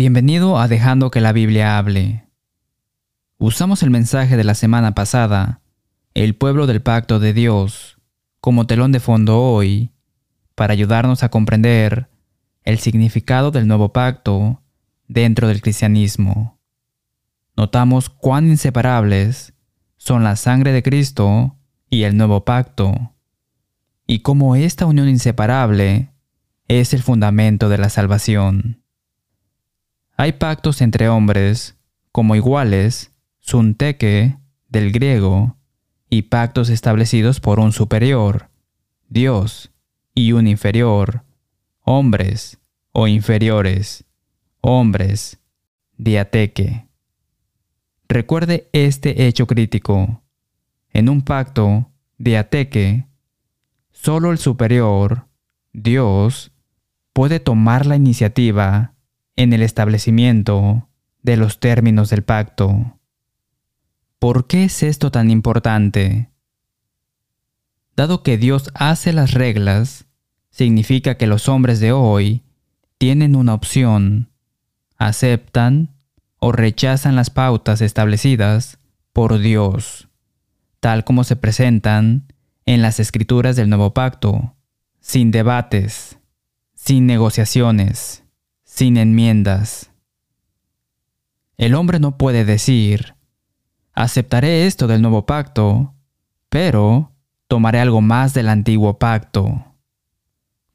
Bienvenido a Dejando que la Biblia hable. Usamos el mensaje de la semana pasada, el pueblo del pacto de Dios, como telón de fondo hoy, para ayudarnos a comprender el significado del nuevo pacto dentro del cristianismo. Notamos cuán inseparables son la sangre de Cristo y el nuevo pacto, y cómo esta unión inseparable es el fundamento de la salvación. Hay pactos entre hombres, como iguales, sunteke, del griego, y pactos establecidos por un superior, Dios, y un inferior, hombres o inferiores, hombres, diateque. Recuerde este hecho crítico. En un pacto, diateque, solo el superior, Dios, puede tomar la iniciativa en el establecimiento de los términos del pacto. ¿Por qué es esto tan importante? Dado que Dios hace las reglas, significa que los hombres de hoy tienen una opción, aceptan o rechazan las pautas establecidas por Dios, tal como se presentan en las escrituras del nuevo pacto, sin debates, sin negociaciones sin enmiendas. El hombre no puede decir, aceptaré esto del nuevo pacto, pero tomaré algo más del antiguo pacto.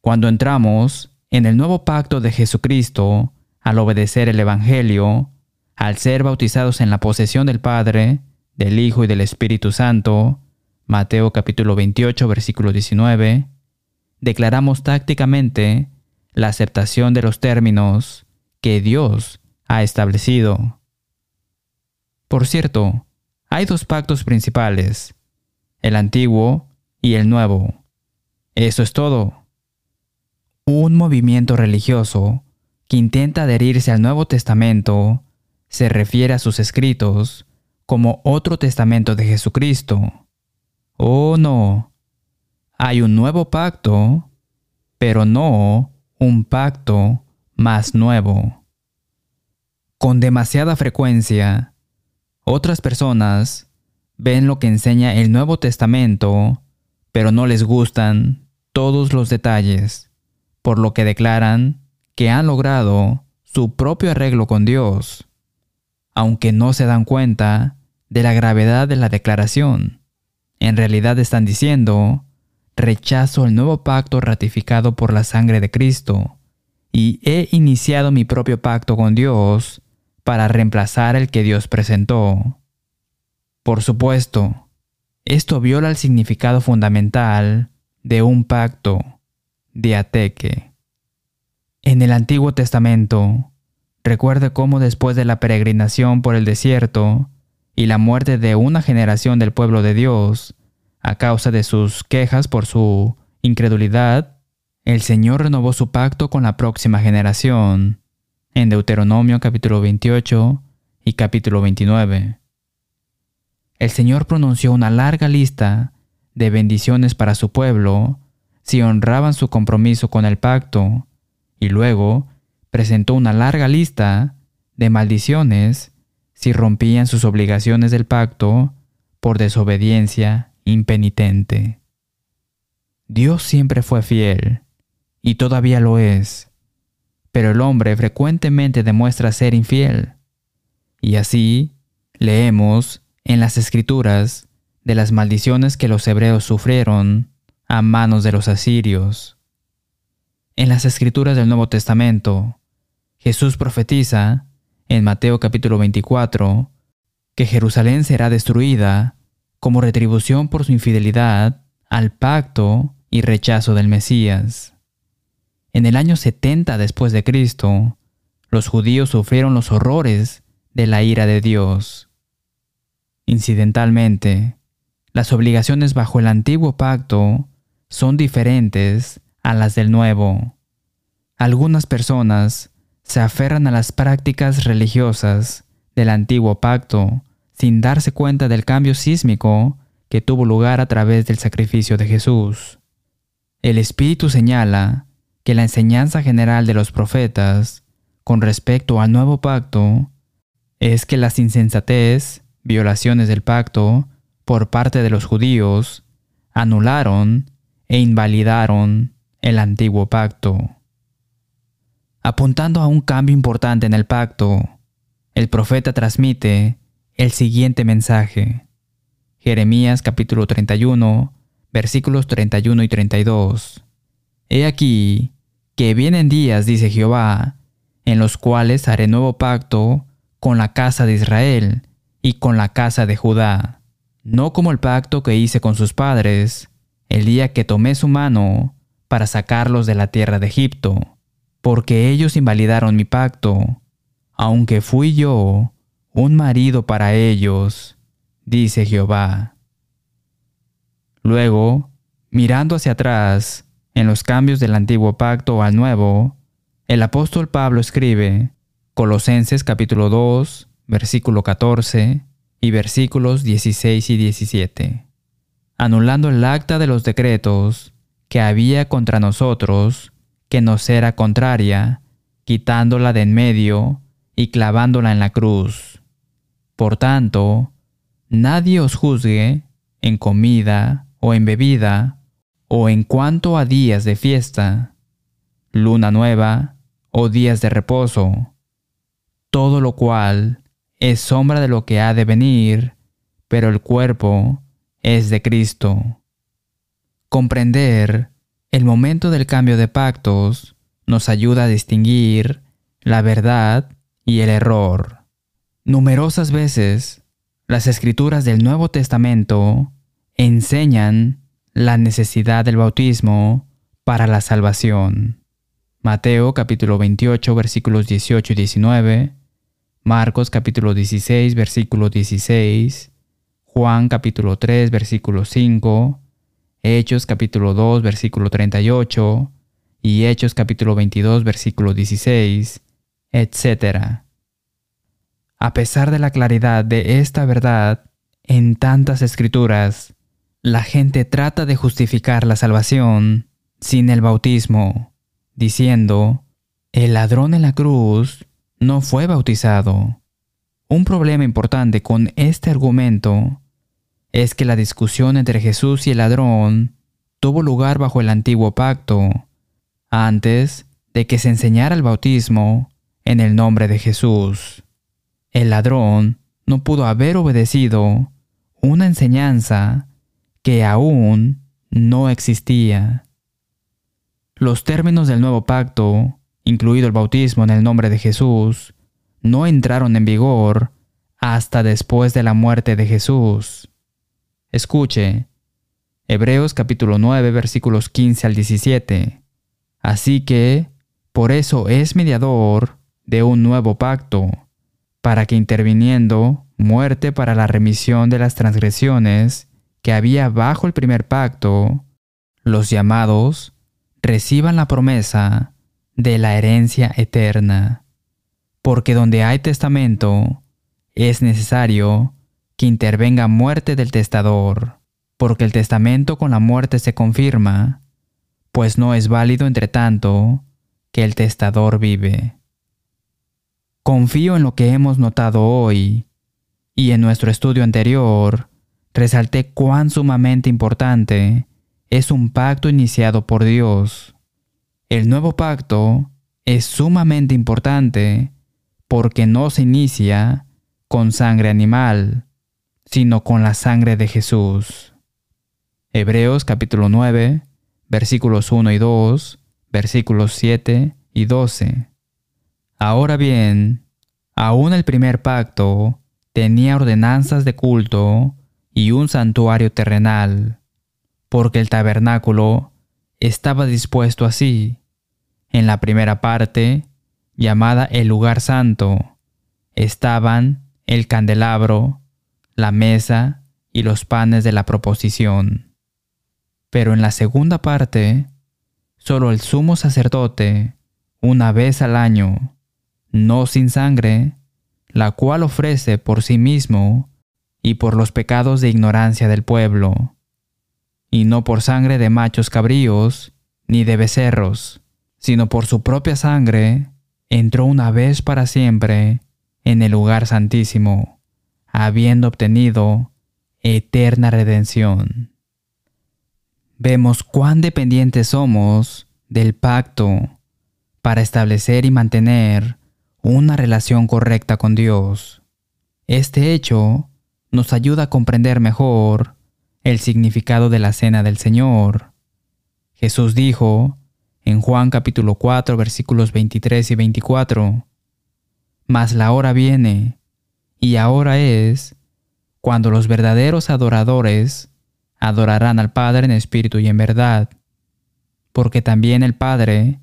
Cuando entramos en el nuevo pacto de Jesucristo, al obedecer el Evangelio, al ser bautizados en la posesión del Padre, del Hijo y del Espíritu Santo, Mateo capítulo 28 versículo 19, declaramos tácticamente la aceptación de los términos que Dios ha establecido. Por cierto, hay dos pactos principales, el antiguo y el nuevo. Eso es todo. Un movimiento religioso que intenta adherirse al Nuevo Testamento se refiere a sus escritos como otro testamento de Jesucristo. Oh no, hay un nuevo pacto, pero no un pacto más nuevo. Con demasiada frecuencia, otras personas ven lo que enseña el Nuevo Testamento, pero no les gustan todos los detalles, por lo que declaran que han logrado su propio arreglo con Dios, aunque no se dan cuenta de la gravedad de la declaración. En realidad están diciendo rechazo el nuevo pacto ratificado por la sangre de Cristo y he iniciado mi propio pacto con Dios para reemplazar el que Dios presentó. Por supuesto, esto viola el significado fundamental de un pacto, diateque. En el Antiguo Testamento, recuerde cómo después de la peregrinación por el desierto y la muerte de una generación del pueblo de Dios, a causa de sus quejas por su incredulidad, el Señor renovó su pacto con la próxima generación, en Deuteronomio capítulo 28 y capítulo 29. El Señor pronunció una larga lista de bendiciones para su pueblo si honraban su compromiso con el pacto, y luego presentó una larga lista de maldiciones si rompían sus obligaciones del pacto por desobediencia impenitente. Dios siempre fue fiel, y todavía lo es, pero el hombre frecuentemente demuestra ser infiel. Y así leemos en las escrituras de las maldiciones que los hebreos sufrieron a manos de los asirios. En las escrituras del Nuevo Testamento, Jesús profetiza en Mateo capítulo 24 que Jerusalén será destruida como retribución por su infidelidad al pacto y rechazo del Mesías. En el año 70 después de Cristo, los judíos sufrieron los horrores de la ira de Dios. Incidentalmente, las obligaciones bajo el antiguo pacto son diferentes a las del nuevo. Algunas personas se aferran a las prácticas religiosas del antiguo pacto sin darse cuenta del cambio sísmico que tuvo lugar a través del sacrificio de Jesús. El Espíritu señala que la enseñanza general de los profetas con respecto al nuevo pacto es que las insensatez, violaciones del pacto, por parte de los judíos, anularon e invalidaron el antiguo pacto. Apuntando a un cambio importante en el pacto, el profeta transmite el siguiente mensaje. Jeremías capítulo 31, versículos 31 y 32. He aquí que vienen días, dice Jehová, en los cuales haré nuevo pacto con la casa de Israel y con la casa de Judá, no como el pacto que hice con sus padres, el día que tomé su mano para sacarlos de la tierra de Egipto, porque ellos invalidaron mi pacto, aunque fui yo un marido para ellos, dice Jehová. Luego, mirando hacia atrás, en los cambios del antiguo pacto al nuevo, el apóstol Pablo escribe Colosenses capítulo 2, versículo 14 y versículos 16 y 17, anulando el acta de los decretos que había contra nosotros, que nos era contraria, quitándola de en medio y clavándola en la cruz. Por tanto, nadie os juzgue en comida o en bebida o en cuanto a días de fiesta, luna nueva o días de reposo, todo lo cual es sombra de lo que ha de venir, pero el cuerpo es de Cristo. Comprender el momento del cambio de pactos nos ayuda a distinguir la verdad y el error. Numerosas veces las escrituras del Nuevo Testamento enseñan la necesidad del bautismo para la salvación. Mateo capítulo 28 versículos 18 y 19, Marcos capítulo 16 versículo 16, Juan capítulo 3 versículo 5, Hechos capítulo 2 versículo 38 y Hechos capítulo 22 versículo 16, etc. A pesar de la claridad de esta verdad en tantas escrituras, la gente trata de justificar la salvación sin el bautismo, diciendo, el ladrón en la cruz no fue bautizado. Un problema importante con este argumento es que la discusión entre Jesús y el ladrón tuvo lugar bajo el antiguo pacto, antes de que se enseñara el bautismo en el nombre de Jesús. El ladrón no pudo haber obedecido una enseñanza que aún no existía. Los términos del nuevo pacto, incluido el bautismo en el nombre de Jesús, no entraron en vigor hasta después de la muerte de Jesús. Escuche, Hebreos capítulo 9 versículos 15 al 17. Así que, por eso es mediador de un nuevo pacto, para que interviniendo muerte para la remisión de las transgresiones, que había bajo el primer pacto, los llamados reciban la promesa de la herencia eterna. Porque donde hay testamento, es necesario que intervenga muerte del testador, porque el testamento con la muerte se confirma, pues no es válido entre tanto que el testador vive. Confío en lo que hemos notado hoy y en nuestro estudio anterior resalté cuán sumamente importante es un pacto iniciado por Dios. El nuevo pacto es sumamente importante porque no se inicia con sangre animal, sino con la sangre de Jesús. Hebreos capítulo 9, versículos 1 y 2, versículos 7 y 12. Ahora bien, aún el primer pacto tenía ordenanzas de culto y un santuario terrenal, porque el tabernáculo estaba dispuesto así. En la primera parte, llamada el lugar santo, estaban el candelabro, la mesa y los panes de la proposición. Pero en la segunda parte, solo el sumo sacerdote, una vez al año, no sin sangre, la cual ofrece por sí mismo y por los pecados de ignorancia del pueblo, y no por sangre de machos cabríos, ni de becerros, sino por su propia sangre, entró una vez para siempre en el lugar santísimo, habiendo obtenido eterna redención. Vemos cuán dependientes somos del pacto para establecer y mantener una relación correcta con Dios. Este hecho nos ayuda a comprender mejor el significado de la cena del Señor. Jesús dijo en Juan capítulo 4 versículos 23 y 24, Mas la hora viene, y ahora es, cuando los verdaderos adoradores adorarán al Padre en espíritu y en verdad, porque también el Padre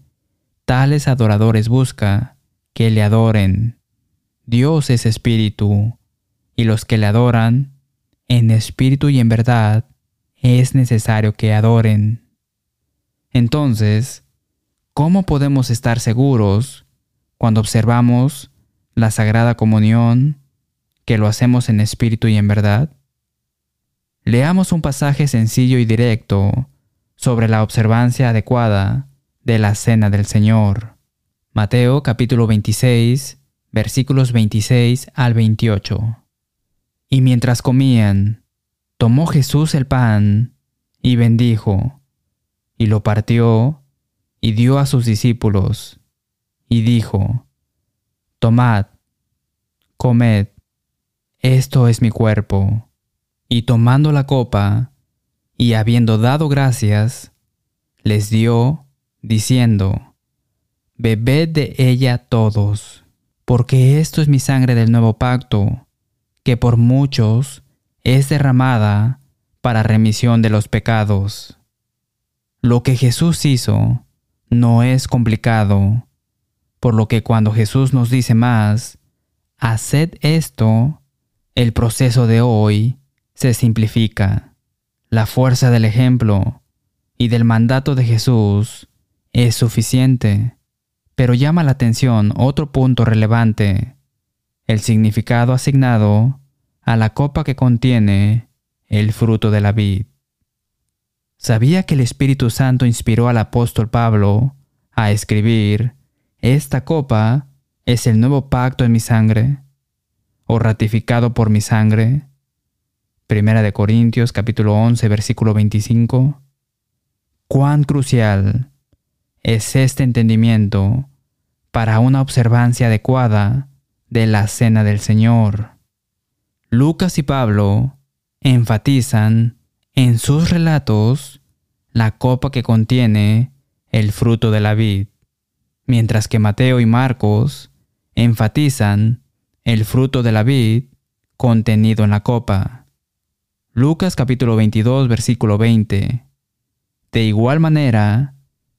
tales adoradores busca que le adoren. Dios es espíritu, y los que le adoran, en espíritu y en verdad, es necesario que adoren. Entonces, ¿cómo podemos estar seguros cuando observamos la Sagrada Comunión que lo hacemos en espíritu y en verdad? Leamos un pasaje sencillo y directo sobre la observancia adecuada de la Cena del Señor. Mateo capítulo 26, versículos 26 al 28. Y mientras comían, tomó Jesús el pan y bendijo, y lo partió y dio a sus discípulos, y dijo, Tomad, comed, esto es mi cuerpo y tomando la copa, y habiendo dado gracias, les dio, diciendo, Bebed de ella todos, porque esto es mi sangre del nuevo pacto, que por muchos es derramada para remisión de los pecados. Lo que Jesús hizo no es complicado, por lo que cuando Jesús nos dice más, haced esto, el proceso de hoy se simplifica. La fuerza del ejemplo y del mandato de Jesús es suficiente, pero llama la atención otro punto relevante, el significado asignado a la copa que contiene el fruto de la vid. ¿Sabía que el Espíritu Santo inspiró al apóstol Pablo a escribir, esta copa es el nuevo pacto en mi sangre, o ratificado por mi sangre? Primera de Corintios capítulo 11 versículo 25. Cuán crucial es este entendimiento para una observancia adecuada de la cena del Señor. Lucas y Pablo enfatizan en sus relatos la copa que contiene el fruto de la vid, mientras que Mateo y Marcos enfatizan el fruto de la vid contenido en la copa. Lucas capítulo 22 versículo 20. De igual manera,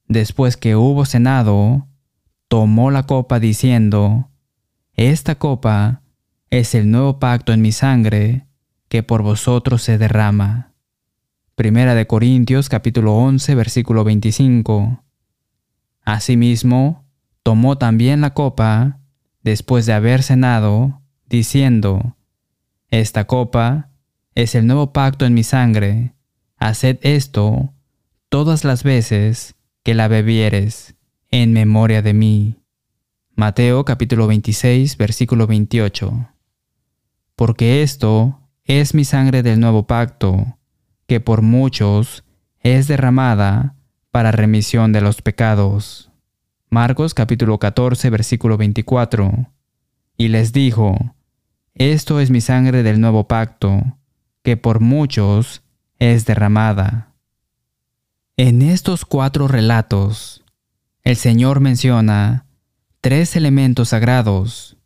después que hubo cenado, tomó la copa diciendo, Esta copa es el nuevo pacto en mi sangre que por vosotros se derrama. Primera de Corintios capítulo 11 versículo 25. Asimismo, tomó también la copa después de haber cenado, diciendo, Esta copa es el nuevo pacto en mi sangre. Haced esto todas las veces que la bebieres en memoria de mí. Mateo capítulo 26 versículo 28. Porque esto es mi sangre del nuevo pacto, que por muchos es derramada para remisión de los pecados. Marcos capítulo 14 versículo 24. Y les dijo, Esto es mi sangre del nuevo pacto, que por muchos es derramada. En estos cuatro relatos, el Señor menciona tres elementos sagrados.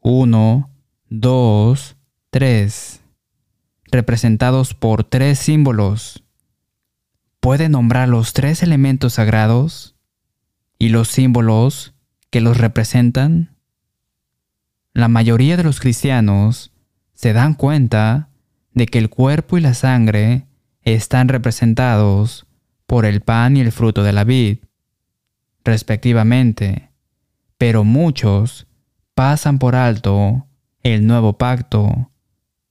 Uno, dos, tres, representados por tres símbolos. ¿Puede nombrar los tres elementos sagrados y los símbolos que los representan? La mayoría de los cristianos se dan cuenta de que el cuerpo y la sangre están representados por el pan y el fruto de la vid, respectivamente, pero muchos pasan por alto el nuevo pacto,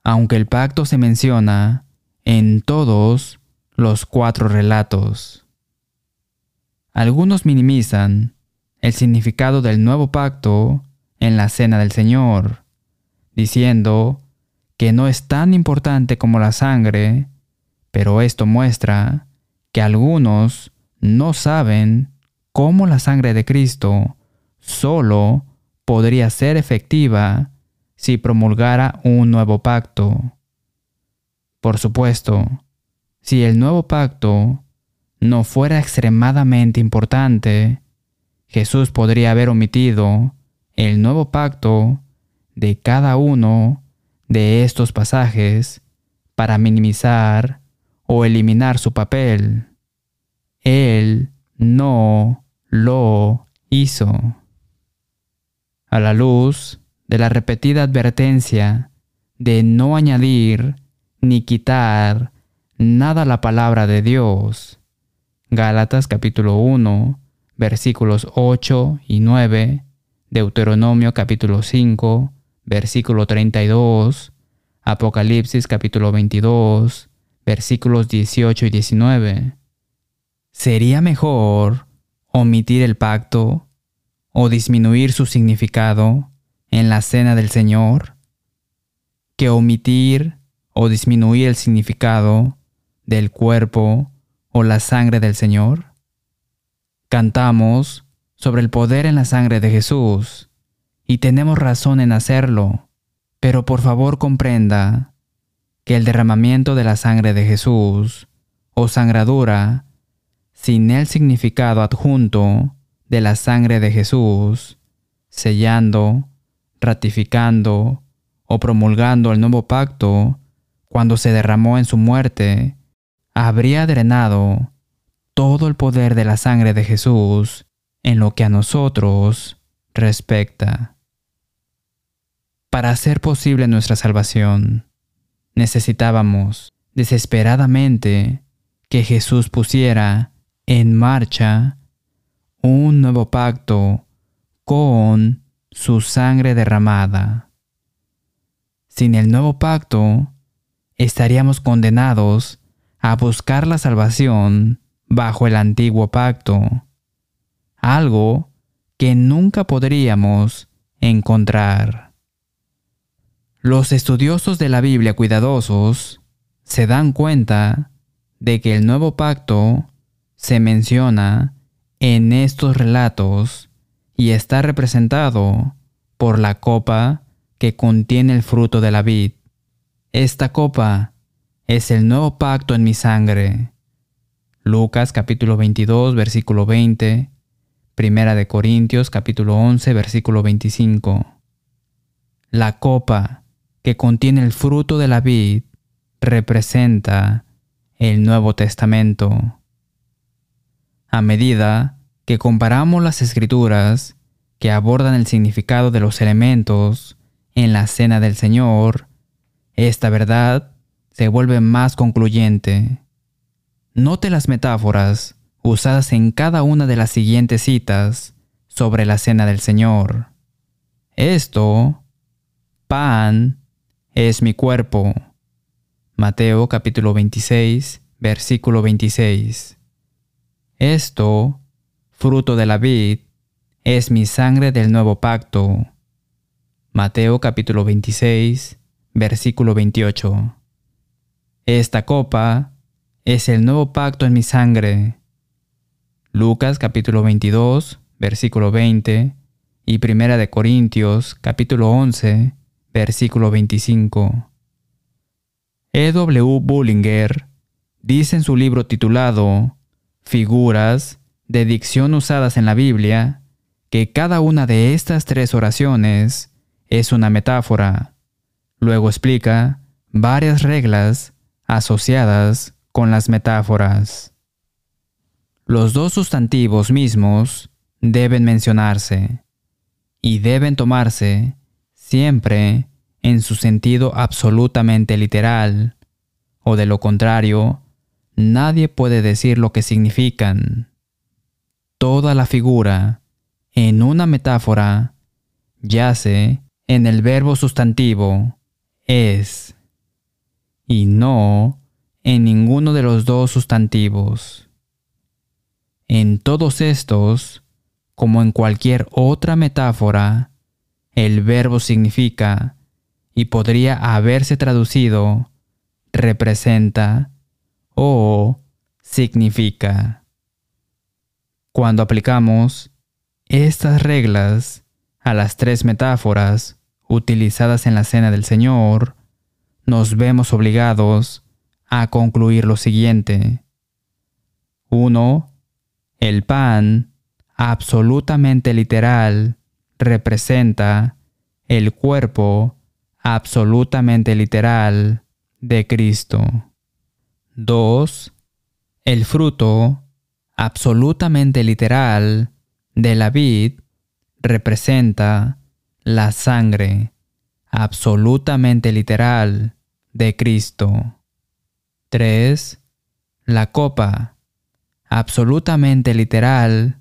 aunque el pacto se menciona en todos los cuatro relatos. Algunos minimizan el significado del nuevo pacto en la cena del Señor, diciendo que no es tan importante como la sangre, pero esto muestra que algunos no saben cómo la sangre de Cristo solo podría ser efectiva si promulgara un nuevo pacto. Por supuesto, si el nuevo pacto no fuera extremadamente importante, Jesús podría haber omitido el nuevo pacto de cada uno de estos pasajes para minimizar o eliminar su papel. Él no lo hizo. A la luz de la repetida advertencia de no añadir ni quitar nada a la palabra de Dios. Gálatas capítulo 1, versículos 8 y 9, Deuteronomio capítulo 5, versículo 32, Apocalipsis capítulo 22, versículos 18 y 19. ¿Sería mejor omitir el pacto o disminuir su significado en la cena del Señor que omitir o disminuir el significado del cuerpo o la sangre del Señor? Cantamos sobre el poder en la sangre de Jesús y tenemos razón en hacerlo, pero por favor comprenda que el derramamiento de la sangre de Jesús o sangradura sin el significado adjunto de la sangre de Jesús, sellando, ratificando o promulgando el nuevo pacto cuando se derramó en su muerte, habría drenado todo el poder de la sangre de Jesús en lo que a nosotros respecta. Para hacer posible nuestra salvación, necesitábamos desesperadamente que Jesús pusiera en marcha un nuevo pacto con su sangre derramada. Sin el nuevo pacto, estaríamos condenados a buscar la salvación bajo el antiguo pacto, algo que nunca podríamos encontrar. Los estudiosos de la Biblia cuidadosos se dan cuenta de que el nuevo pacto se menciona en estos relatos y está representado por la copa que contiene el fruto de la vid. Esta copa es el nuevo pacto en mi sangre. Lucas capítulo 22 versículo 20, Primera de Corintios capítulo 11 versículo 25. La copa que contiene el fruto de la vid representa el Nuevo Testamento. A medida que comparamos las escrituras que abordan el significado de los elementos en la cena del Señor, esta verdad se vuelve más concluyente. Note las metáforas usadas en cada una de las siguientes citas sobre la cena del Señor. Esto, pan, es mi cuerpo. Mateo capítulo 26, versículo 26. Esto, fruto de la vid, es mi sangre del nuevo pacto. Mateo capítulo 26, versículo 28. Esta copa es el nuevo pacto en mi sangre. Lucas capítulo 22, versículo 20 y Primera de Corintios capítulo 11, versículo 25. E. W. Bullinger dice en su libro titulado figuras de dicción usadas en la Biblia, que cada una de estas tres oraciones es una metáfora. Luego explica varias reglas asociadas con las metáforas. Los dos sustantivos mismos deben mencionarse y deben tomarse siempre en su sentido absolutamente literal, o de lo contrario, nadie puede decir lo que significan. Toda la figura, en una metáfora, yace en el verbo sustantivo es y no en ninguno de los dos sustantivos. En todos estos, como en cualquier otra metáfora, el verbo significa y podría haberse traducido representa o significa. Cuando aplicamos estas reglas a las tres metáforas utilizadas en la cena del Señor, nos vemos obligados a concluir lo siguiente. 1. El pan, absolutamente literal, representa el cuerpo absolutamente literal de Cristo. 2. El fruto absolutamente literal de la vid representa la sangre absolutamente literal de Cristo. 3. La copa absolutamente literal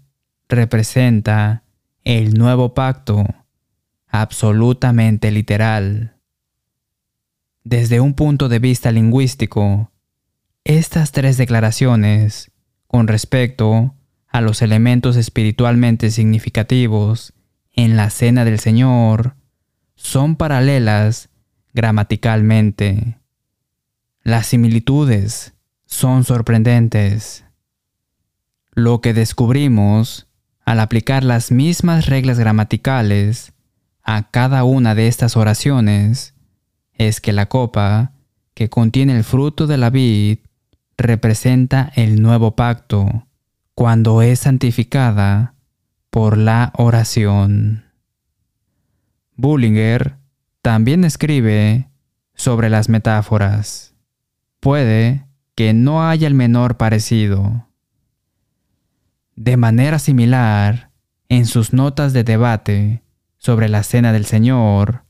representa el nuevo pacto absolutamente literal. Desde un punto de vista lingüístico, estas tres declaraciones con respecto a los elementos espiritualmente significativos en la cena del Señor son paralelas gramaticalmente. Las similitudes son sorprendentes. Lo que descubrimos al aplicar las mismas reglas gramaticales a cada una de estas oraciones es que la copa que contiene el fruto de la vid representa el nuevo pacto cuando es santificada por la oración. Bullinger también escribe sobre las metáforas. Puede que no haya el menor parecido. De manera similar, en sus notas de debate sobre la Cena del Señor,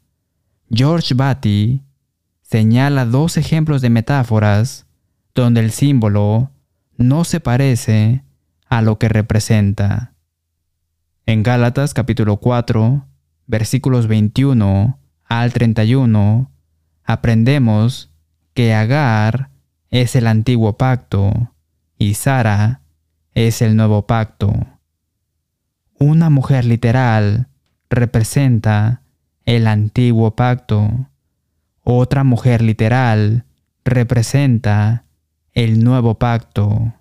George Batty señala dos ejemplos de metáforas donde el símbolo no se parece a lo que representa. En Gálatas capítulo 4, versículos 21 al 31, aprendemos que Agar es el antiguo pacto y Sara es el nuevo pacto. Una mujer literal representa el antiguo pacto. Otra mujer literal representa el nuevo pacto.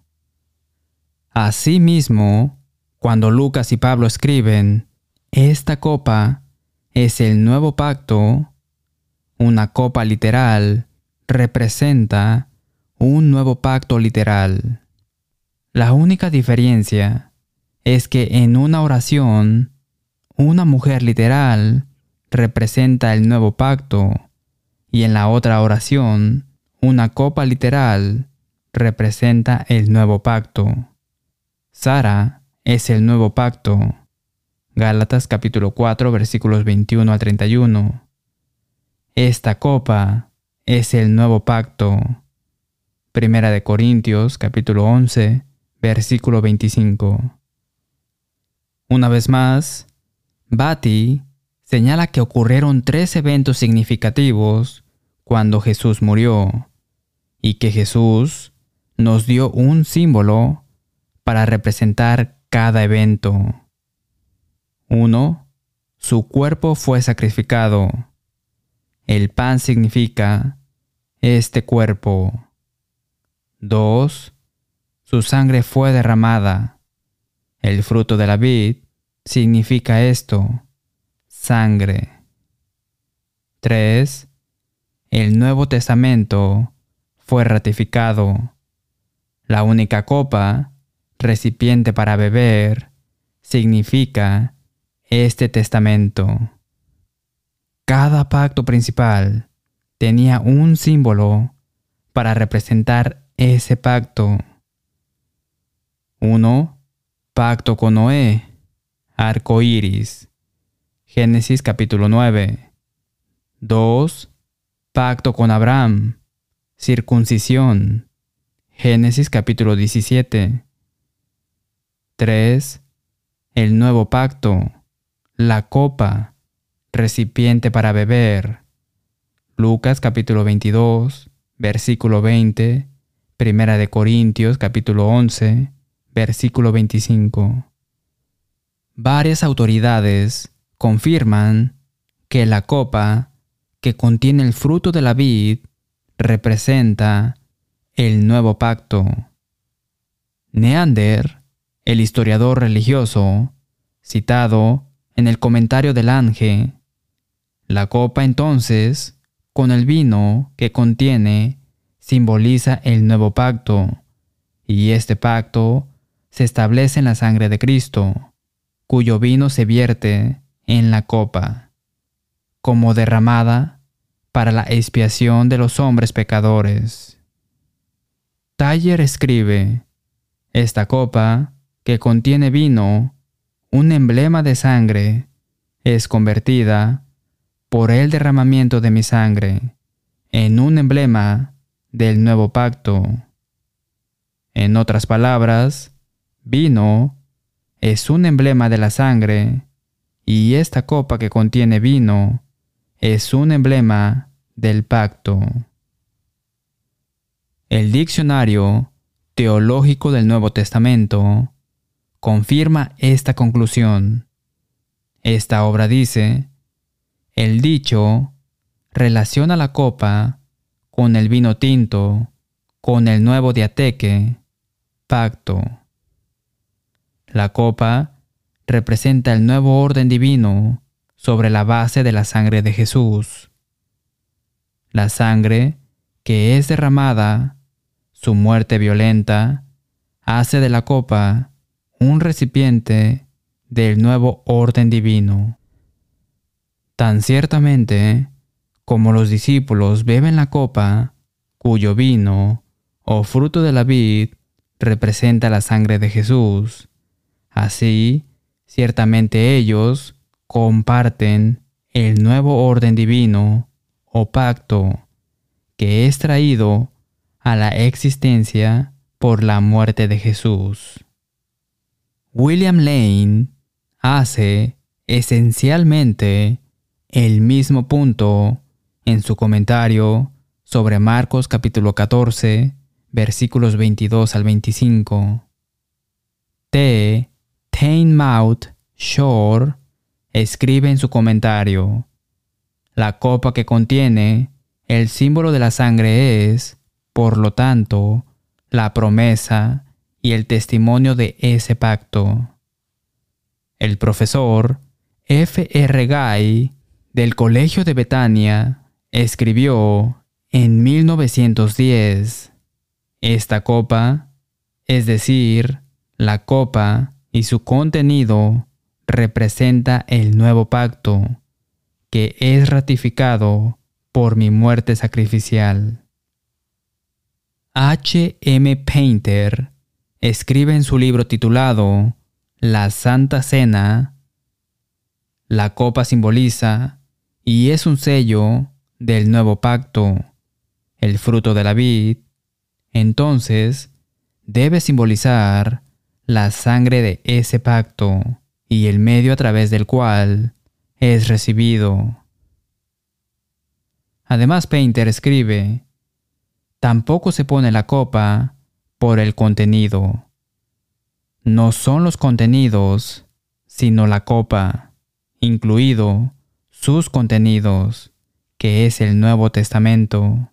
Asimismo, cuando Lucas y Pablo escriben, esta copa es el nuevo pacto, una copa literal representa un nuevo pacto literal. La única diferencia es que en una oración una mujer literal representa el nuevo pacto y en la otra oración, una copa literal representa el nuevo pacto. Sara es el nuevo pacto. Gálatas capítulo 4 versículos 21 a 31. Esta copa es el nuevo pacto. Primera de Corintios capítulo 11 versículo 25. Una vez más, Bati señala que ocurrieron tres eventos significativos cuando Jesús murió y que Jesús nos dio un símbolo para representar cada evento. 1. Su cuerpo fue sacrificado. El pan significa este cuerpo. 2. Su sangre fue derramada. El fruto de la vid significa esto, sangre. 3. El Nuevo Testamento fue ratificado. La única copa, recipiente para beber, significa este testamento. Cada pacto principal tenía un símbolo para representar ese pacto. 1. Pacto con Noé arco iris. Génesis capítulo 9. 2. Pacto con Abraham. Circuncisión. Génesis capítulo 17. 3. El nuevo pacto. La copa. Recipiente para beber. Lucas capítulo 22, versículo 20. Primera de Corintios capítulo 11, versículo 25. varias autoridades confirman que la copa que contiene el fruto de la vid representa el nuevo pacto. Neander, el historiador religioso, citado en el comentario del ángel, la copa entonces, con el vino que contiene, simboliza el nuevo pacto, y este pacto se establece en la sangre de Cristo, cuyo vino se vierte en la copa, como derramada para la expiación de los hombres pecadores. Taller escribe, esta copa, que contiene vino, un emblema de sangre, es convertida por el derramamiento de mi sangre en un emblema del nuevo pacto. En otras palabras, vino es un emblema de la sangre y esta copa que contiene vino es un emblema del pacto. El diccionario teológico del Nuevo Testamento confirma esta conclusión. Esta obra dice, el dicho relaciona la copa con el vino tinto, con el nuevo diateque, pacto. La copa representa el nuevo orden divino sobre la base de la sangre de Jesús. La sangre que es derramada, su muerte violenta, hace de la copa un recipiente del nuevo orden divino. Tan ciertamente como los discípulos beben la copa, cuyo vino o fruto de la vid representa la sangre de Jesús, así ciertamente ellos comparten el nuevo orden divino o pacto que es traído a la existencia por la muerte de Jesús. William Lane hace esencialmente el mismo punto en su comentario sobre Marcos capítulo 14, versículos 22 al 25. T. Tainmouth Shore escribe en su comentario, la copa que contiene el símbolo de la sangre es, por lo tanto, la promesa y el testimonio de ese pacto. El profesor F. R. Guy del Colegio de Betania, escribió en 1910, esta copa, es decir, la copa y su contenido representa el nuevo pacto que es ratificado por mi muerte sacrificial. H. M. Painter escribe en su libro titulado La Santa Cena, la copa simboliza y es un sello del nuevo pacto, el fruto de la vid, entonces debe simbolizar la sangre de ese pacto y el medio a través del cual es recibido. Además, Painter escribe, tampoco se pone la copa por el contenido. No son los contenidos, sino la copa, incluido sus contenidos, que es el Nuevo Testamento.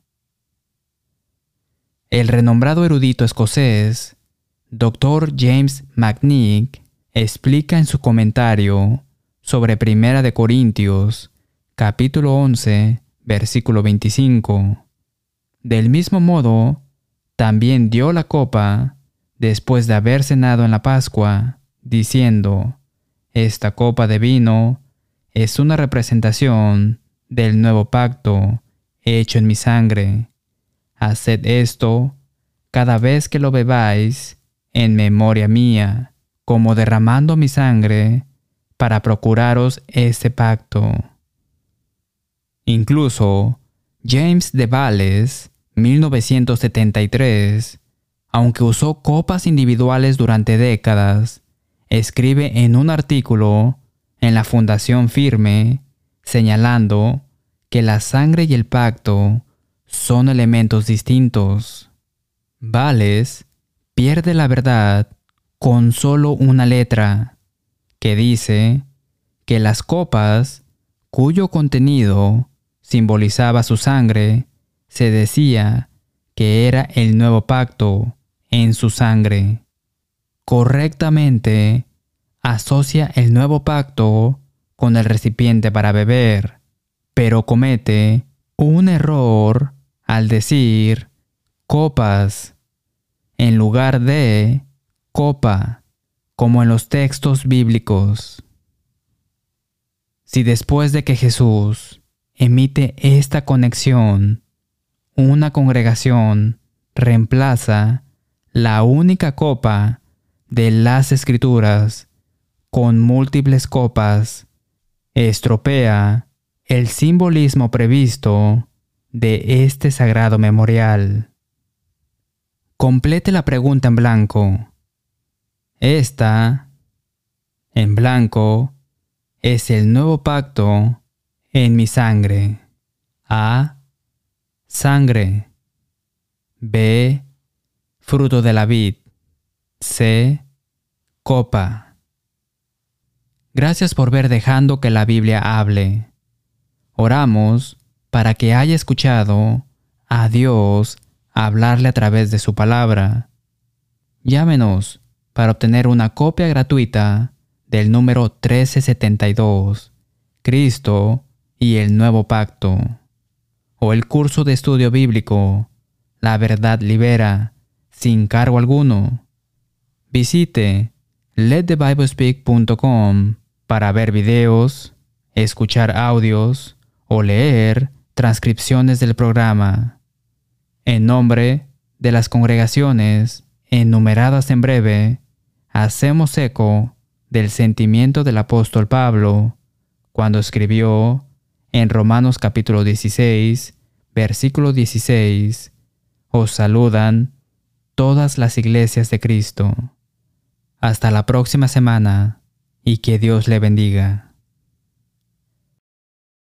El renombrado erudito escocés, Dr. James McNick, explica en su comentario sobre Primera de Corintios, capítulo 11, versículo 25. Del mismo modo, también dio la copa después de haber cenado en la Pascua, diciendo, Esta copa de vino es una representación del nuevo pacto hecho en mi sangre. Haced esto cada vez que lo bebáis en memoria mía, como derramando mi sangre para procuraros ese pacto. Incluso James de Valles, 1973, aunque usó copas individuales durante décadas, escribe en un artículo en la Fundación Firme, señalando que la sangre y el pacto son elementos distintos. Vales pierde la verdad con solo una letra, que dice que las copas cuyo contenido simbolizaba su sangre, se decía que era el nuevo pacto en su sangre. Correctamente asocia el nuevo pacto con el recipiente para beber, pero comete un error al decir copas en lugar de copa, como en los textos bíblicos. Si después de que Jesús emite esta conexión, una congregación reemplaza la única copa de las escrituras con múltiples copas, estropea el simbolismo previsto de este sagrado memorial. Complete la pregunta en blanco. Esta, en blanco, es el nuevo pacto en mi sangre. A. Sangre. B. Fruto de la vid. C. Copa. Gracias por ver dejando que la Biblia hable. Oramos para que haya escuchado a Dios hablarle a través de su palabra. Llámenos para obtener una copia gratuita del número 1372, Cristo y el Nuevo Pacto, o el curso de estudio bíblico, La Verdad Libera, sin cargo alguno. Visite letthebiblespeak.com para ver videos, escuchar audios o leer transcripciones del programa. En nombre de las congregaciones enumeradas en breve, hacemos eco del sentimiento del apóstol Pablo cuando escribió en Romanos capítulo 16, versículo 16, os saludan todas las iglesias de Cristo. Hasta la próxima semana y que Dios le bendiga.